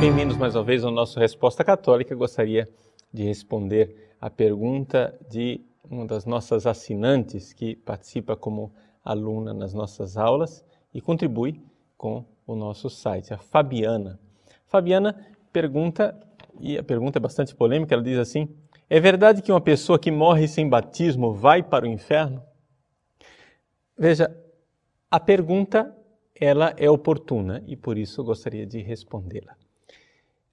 Bem-vindos mais uma vez ao nosso Resposta Católica. Eu gostaria de responder a pergunta de uma das nossas assinantes que participa como aluna nas nossas aulas e contribui com o nosso site, a Fabiana. Fabiana pergunta, e a pergunta é bastante polêmica, ela diz assim: É verdade que uma pessoa que morre sem batismo vai para o inferno? Veja, a pergunta ela é oportuna e por isso eu gostaria de respondê-la.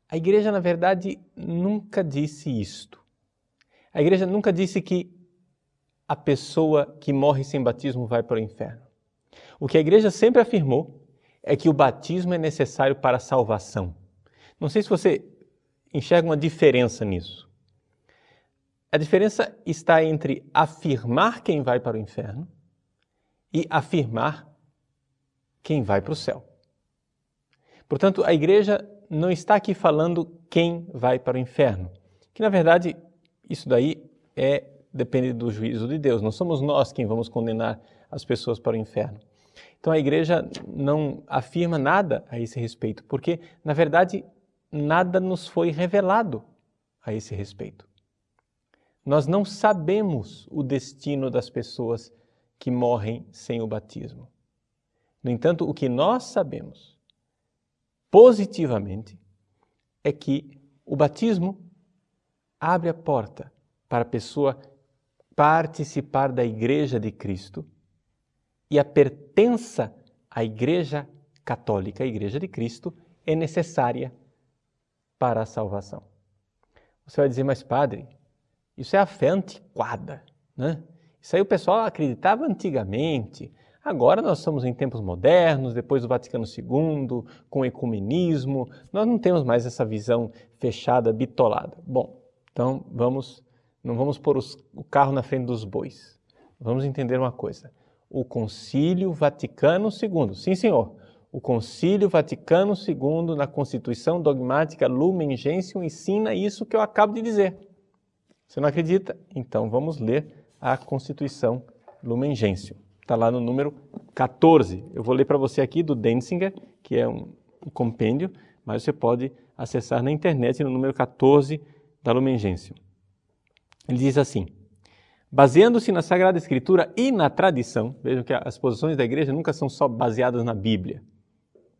A igreja, na verdade, nunca disse isto. A igreja nunca disse que a pessoa que morre sem batismo vai para o inferno. O que a igreja sempre afirmou é que o batismo é necessário para a salvação. Não sei se você enxerga uma diferença nisso. A diferença está entre afirmar quem vai para o inferno e afirmar quem vai para o céu. Portanto, a igreja não está aqui falando quem vai para o inferno, que na verdade isso daí é depende do juízo de Deus. Não somos nós quem vamos condenar as pessoas para o inferno. Então a igreja não afirma nada a esse respeito, porque na verdade nada nos foi revelado a esse respeito. Nós não sabemos o destino das pessoas que morrem sem o batismo. No entanto, o que nós sabemos positivamente é que o batismo abre a porta para a pessoa participar da Igreja de Cristo e a pertença à Igreja Católica, a Igreja de Cristo, é necessária para a salvação. Você vai dizer, mas padre, isso é a fé antiquada, né? Isso aí o pessoal acreditava antigamente, Agora nós estamos em tempos modernos, depois do Vaticano II, com ecumenismo, nós não temos mais essa visão fechada, bitolada. Bom, então vamos, não vamos pôr os, o carro na frente dos bois. Vamos entender uma coisa. O Concílio Vaticano II, sim senhor, o Concílio Vaticano II, na Constituição Dogmática Lumen Gentium, ensina isso que eu acabo de dizer. Você não acredita? Então vamos ler a Constituição Lumen Gentium está lá no número 14. Eu vou ler para você aqui do Denzinger, que é um, um, compêndio, mas você pode acessar na internet no número 14 da Lumen Gentium. Ele diz assim: Baseando-se na Sagrada Escritura e na tradição, vejam que as posições da igreja nunca são só baseadas na Bíblia.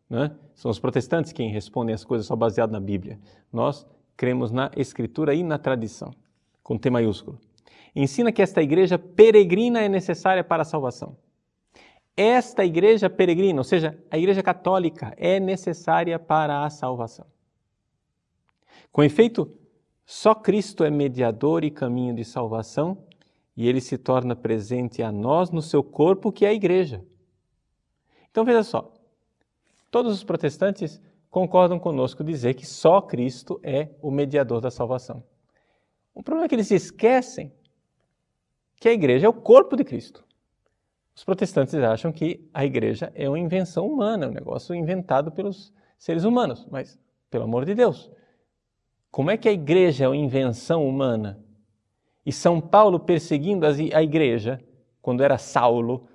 Né? São os protestantes quem respondem as coisas só baseadas na Bíblia. Nós cremos na Escritura e na tradição, com T maiúsculo ensina que esta igreja peregrina é necessária para a salvação. Esta igreja peregrina, ou seja, a igreja católica, é necessária para a salvação. Com efeito, só Cristo é mediador e caminho de salvação e ele se torna presente a nós no seu corpo, que é a igreja. Então veja só, todos os protestantes concordam conosco dizer que só Cristo é o mediador da salvação. O problema é que eles esquecem que a igreja é o corpo de Cristo. Os protestantes acham que a igreja é uma invenção humana, um negócio inventado pelos seres humanos. Mas, pelo amor de Deus, como é que a igreja é uma invenção humana? E São Paulo perseguindo a igreja, quando era Saulo,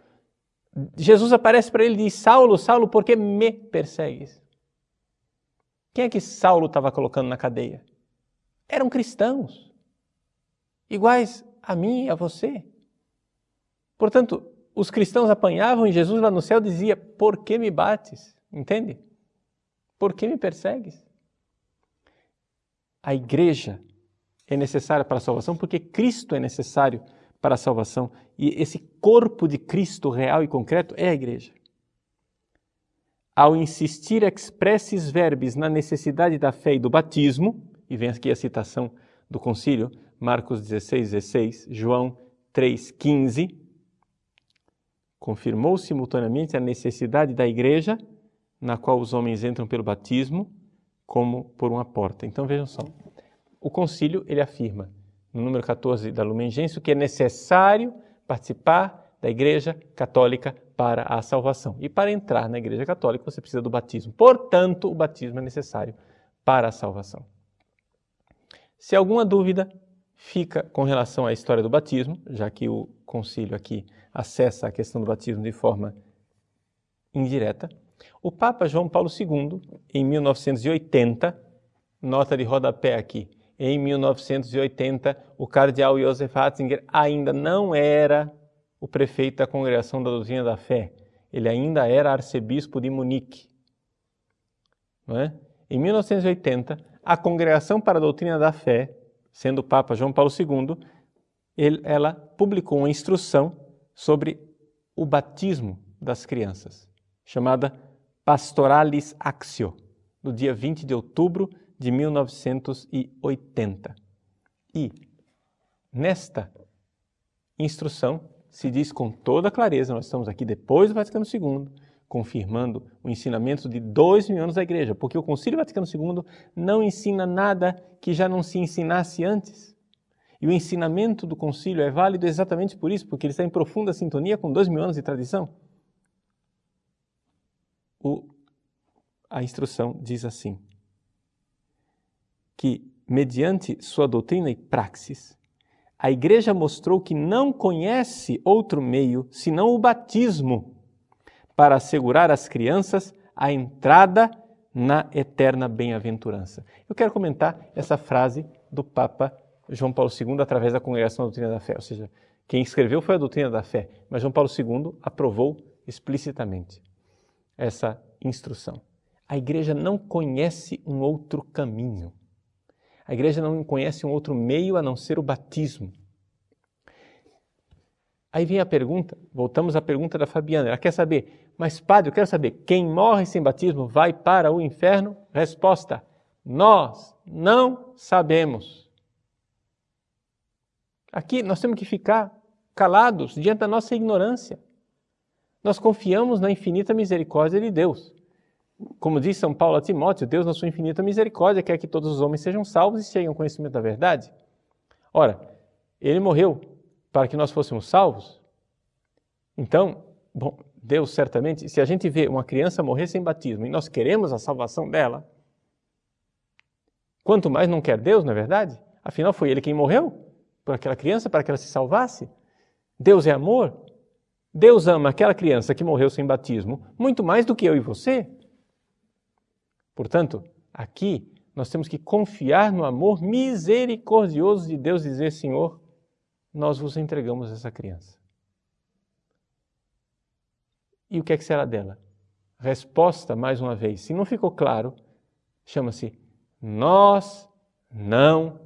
Jesus aparece para ele e diz: Saulo, Saulo, por que me persegues? Quem é que Saulo estava colocando na cadeia? Eram cristãos, iguais a mim e a você. Portanto, os cristãos apanhavam e Jesus lá no céu dizia: Por que me bates? Entende? Por que me persegues? A igreja é necessária para a salvação porque Cristo é necessário para a salvação e esse corpo de Cristo real e concreto é a igreja. Ao insistir expressis verbis na necessidade da fé e do batismo, e vem aqui a citação do concílio, Marcos 16, 16, João 3, 15, confirmou simultaneamente a necessidade da igreja, na qual os homens entram pelo batismo, como por uma porta. Então vejam só, o concílio ele afirma, no número 14 da Lumen Gentium, que é necessário participar da igreja católica para a salvação. E para entrar na Igreja Católica você precisa do batismo. Portanto, o batismo é necessário para a salvação. Se alguma dúvida fica com relação à história do batismo, já que o concílio aqui acessa a questão do batismo de forma indireta, o Papa João Paulo II, em 1980, nota de rodapé aqui, em 1980, o cardeal Josef Ratzinger ainda não era o prefeito da Congregação da Doutrina da Fé. Ele ainda era arcebispo de Munique. É? Em 1980, a Congregação para a Doutrina da Fé, sendo o Papa João Paulo II, ele, ela publicou uma instrução sobre o batismo das crianças, chamada Pastoralis Axio, no dia 20 de outubro de 1980. E nesta instrução se diz com toda clareza, nós estamos aqui depois do Vaticano II, confirmando o ensinamento de dois mil anos da Igreja, porque o Concílio Vaticano II não ensina nada que já não se ensinasse antes. E o ensinamento do concílio é válido exatamente por isso, porque ele está em profunda sintonia com dois mil anos de tradição. O, a instrução diz assim: que, mediante sua doutrina e praxis, a Igreja mostrou que não conhece outro meio senão o batismo para assegurar às crianças a entrada na eterna bem-aventurança. Eu quero comentar essa frase do Papa João Paulo II através da Congregação da Doutrina da Fé, ou seja, quem escreveu foi a Doutrina da Fé, mas João Paulo II aprovou explicitamente essa instrução. A igreja não conhece um outro caminho. A igreja não conhece um outro meio a não ser o batismo. Aí vem a pergunta, voltamos à pergunta da Fabiana. Ela quer saber, mas padre, eu quero saber, quem morre sem batismo vai para o inferno? Resposta: nós não sabemos. Aqui nós temos que ficar calados diante da nossa ignorância. Nós confiamos na infinita misericórdia de Deus. Como diz São Paulo a Timóteo, Deus, na sua infinita misericórdia, quer que todos os homens sejam salvos e cheguem ao conhecimento da verdade. Ora, ele morreu para que nós fôssemos salvos. Então, bom, Deus certamente, se a gente vê uma criança morrer sem batismo e nós queremos a salvação dela, quanto mais não quer Deus, não é verdade? Afinal, foi Ele quem morreu por aquela criança para que ela se salvasse. Deus é amor. Deus ama aquela criança que morreu sem batismo muito mais do que eu e você. Portanto, aqui nós temos que confiar no amor misericordioso de Deus e dizer: Senhor, nós vos entregamos essa criança. E o que é que será dela? Resposta, mais uma vez, se não ficou claro, chama-se Nós não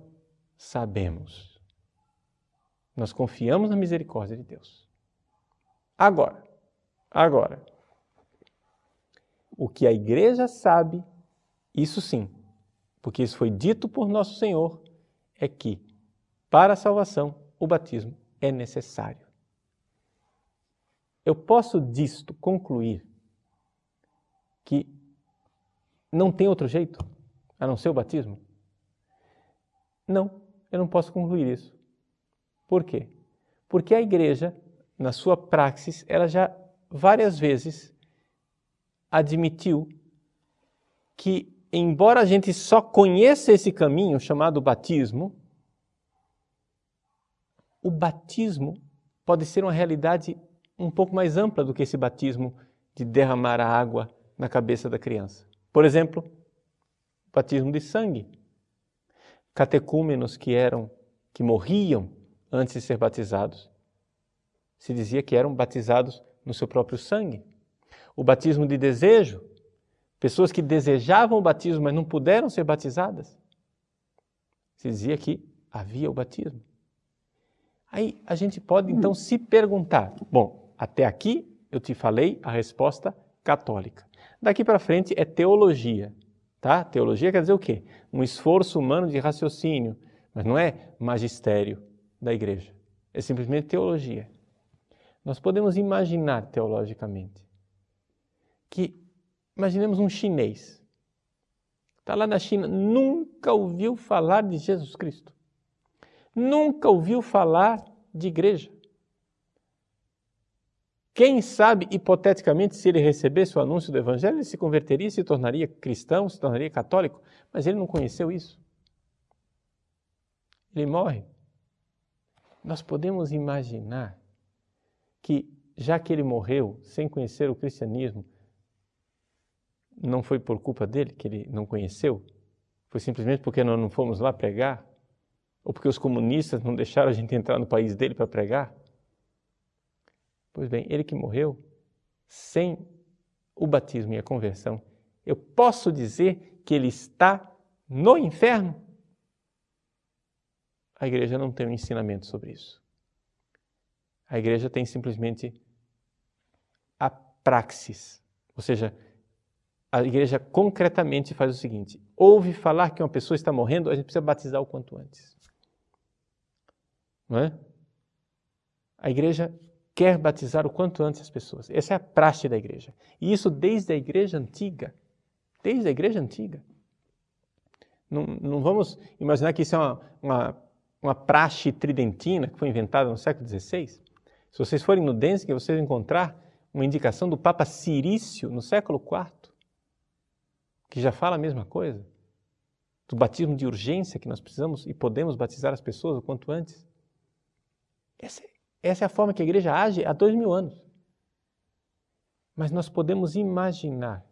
sabemos. Nós confiamos na misericórdia de Deus. Agora, agora, o que a igreja sabe isso sim, porque isso foi dito por nosso Senhor, é que para a salvação o batismo é necessário. Eu posso disto concluir que não tem outro jeito a não ser o batismo? Não, eu não posso concluir isso. Por quê? Porque a igreja, na sua praxis, ela já várias vezes admitiu que embora a gente só conheça esse caminho chamado batismo, o batismo pode ser uma realidade um pouco mais ampla do que esse batismo de derramar a água na cabeça da criança. Por exemplo, batismo de sangue. Catecúmenos que eram que morriam antes de ser batizados, se dizia que eram batizados no seu próprio sangue. O batismo de desejo, Pessoas que desejavam o batismo, mas não puderam ser batizadas. Se dizia que havia o batismo. Aí a gente pode então se perguntar: bom, até aqui eu te falei a resposta católica. Daqui para frente é teologia, tá? Teologia quer dizer o quê? Um esforço humano de raciocínio, mas não é magistério da igreja. É simplesmente teologia. Nós podemos imaginar teologicamente que Imaginemos um chinês. Está lá na China, nunca ouviu falar de Jesus Cristo. Nunca ouviu falar de igreja. Quem sabe, hipoteticamente, se ele recebesse o anúncio do Evangelho, ele se converteria, se tornaria cristão, se tornaria católico, mas ele não conheceu isso. Ele morre. Nós podemos imaginar que, já que ele morreu sem conhecer o cristianismo, não foi por culpa dele que ele não conheceu? Foi simplesmente porque nós não fomos lá pregar? Ou porque os comunistas não deixaram a gente entrar no país dele para pregar? Pois bem, ele que morreu sem o batismo e a conversão, eu posso dizer que ele está no inferno? A igreja não tem um ensinamento sobre isso. A igreja tem simplesmente a praxis, ou seja, a igreja concretamente faz o seguinte: ouve falar que uma pessoa está morrendo, a gente precisa batizar o quanto antes. Não é? A igreja quer batizar o quanto antes as pessoas. Essa é a praxe da igreja. E isso desde a igreja antiga. Desde a igreja antiga. Não, não vamos imaginar que isso é uma, uma, uma, praxe tridentina que foi inventada no século XVI. Se vocês forem no Denzig, vocês vão encontrar uma indicação do Papa Cirício no século IV, que já fala a mesma coisa. Do batismo de urgência que nós precisamos e podemos batizar as pessoas o quanto antes. Essa é essa é a forma que a igreja age há dois mil anos. Mas nós podemos imaginar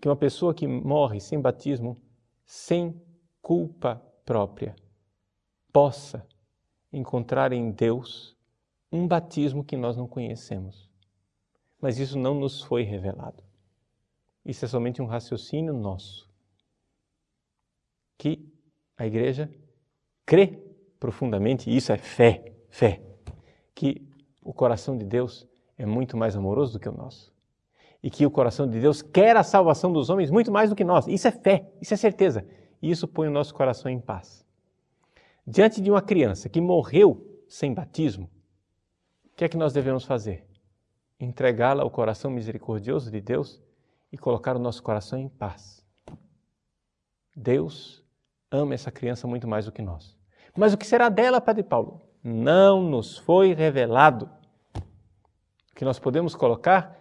que uma pessoa que morre sem batismo, sem culpa própria, possa encontrar em Deus um batismo que nós não conhecemos. Mas isso não nos foi revelado. Isso é somente um raciocínio nosso. Que a igreja crê profundamente, isso é fé, fé que o coração de Deus é muito mais amoroso do que o nosso. E que o coração de Deus quer a salvação dos homens muito mais do que nós. Isso é fé, isso é certeza. E isso põe o nosso coração em paz. Diante de uma criança que morreu sem batismo, o que é que nós devemos fazer? Entregá-la ao coração misericordioso de Deus e colocar o nosso coração em paz. Deus ama essa criança muito mais do que nós. Mas o que será dela, Padre Paulo? não nos foi revelado. Que nós podemos colocar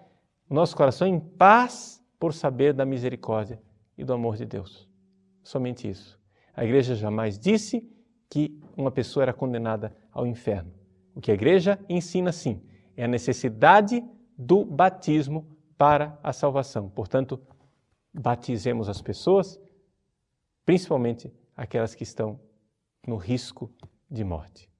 o nosso coração em paz por saber da misericórdia e do amor de Deus. Somente isso. A igreja jamais disse que uma pessoa era condenada ao inferno. O que a igreja ensina sim é a necessidade do batismo para a salvação. Portanto, batizemos as pessoas, principalmente aquelas que estão no risco de morte.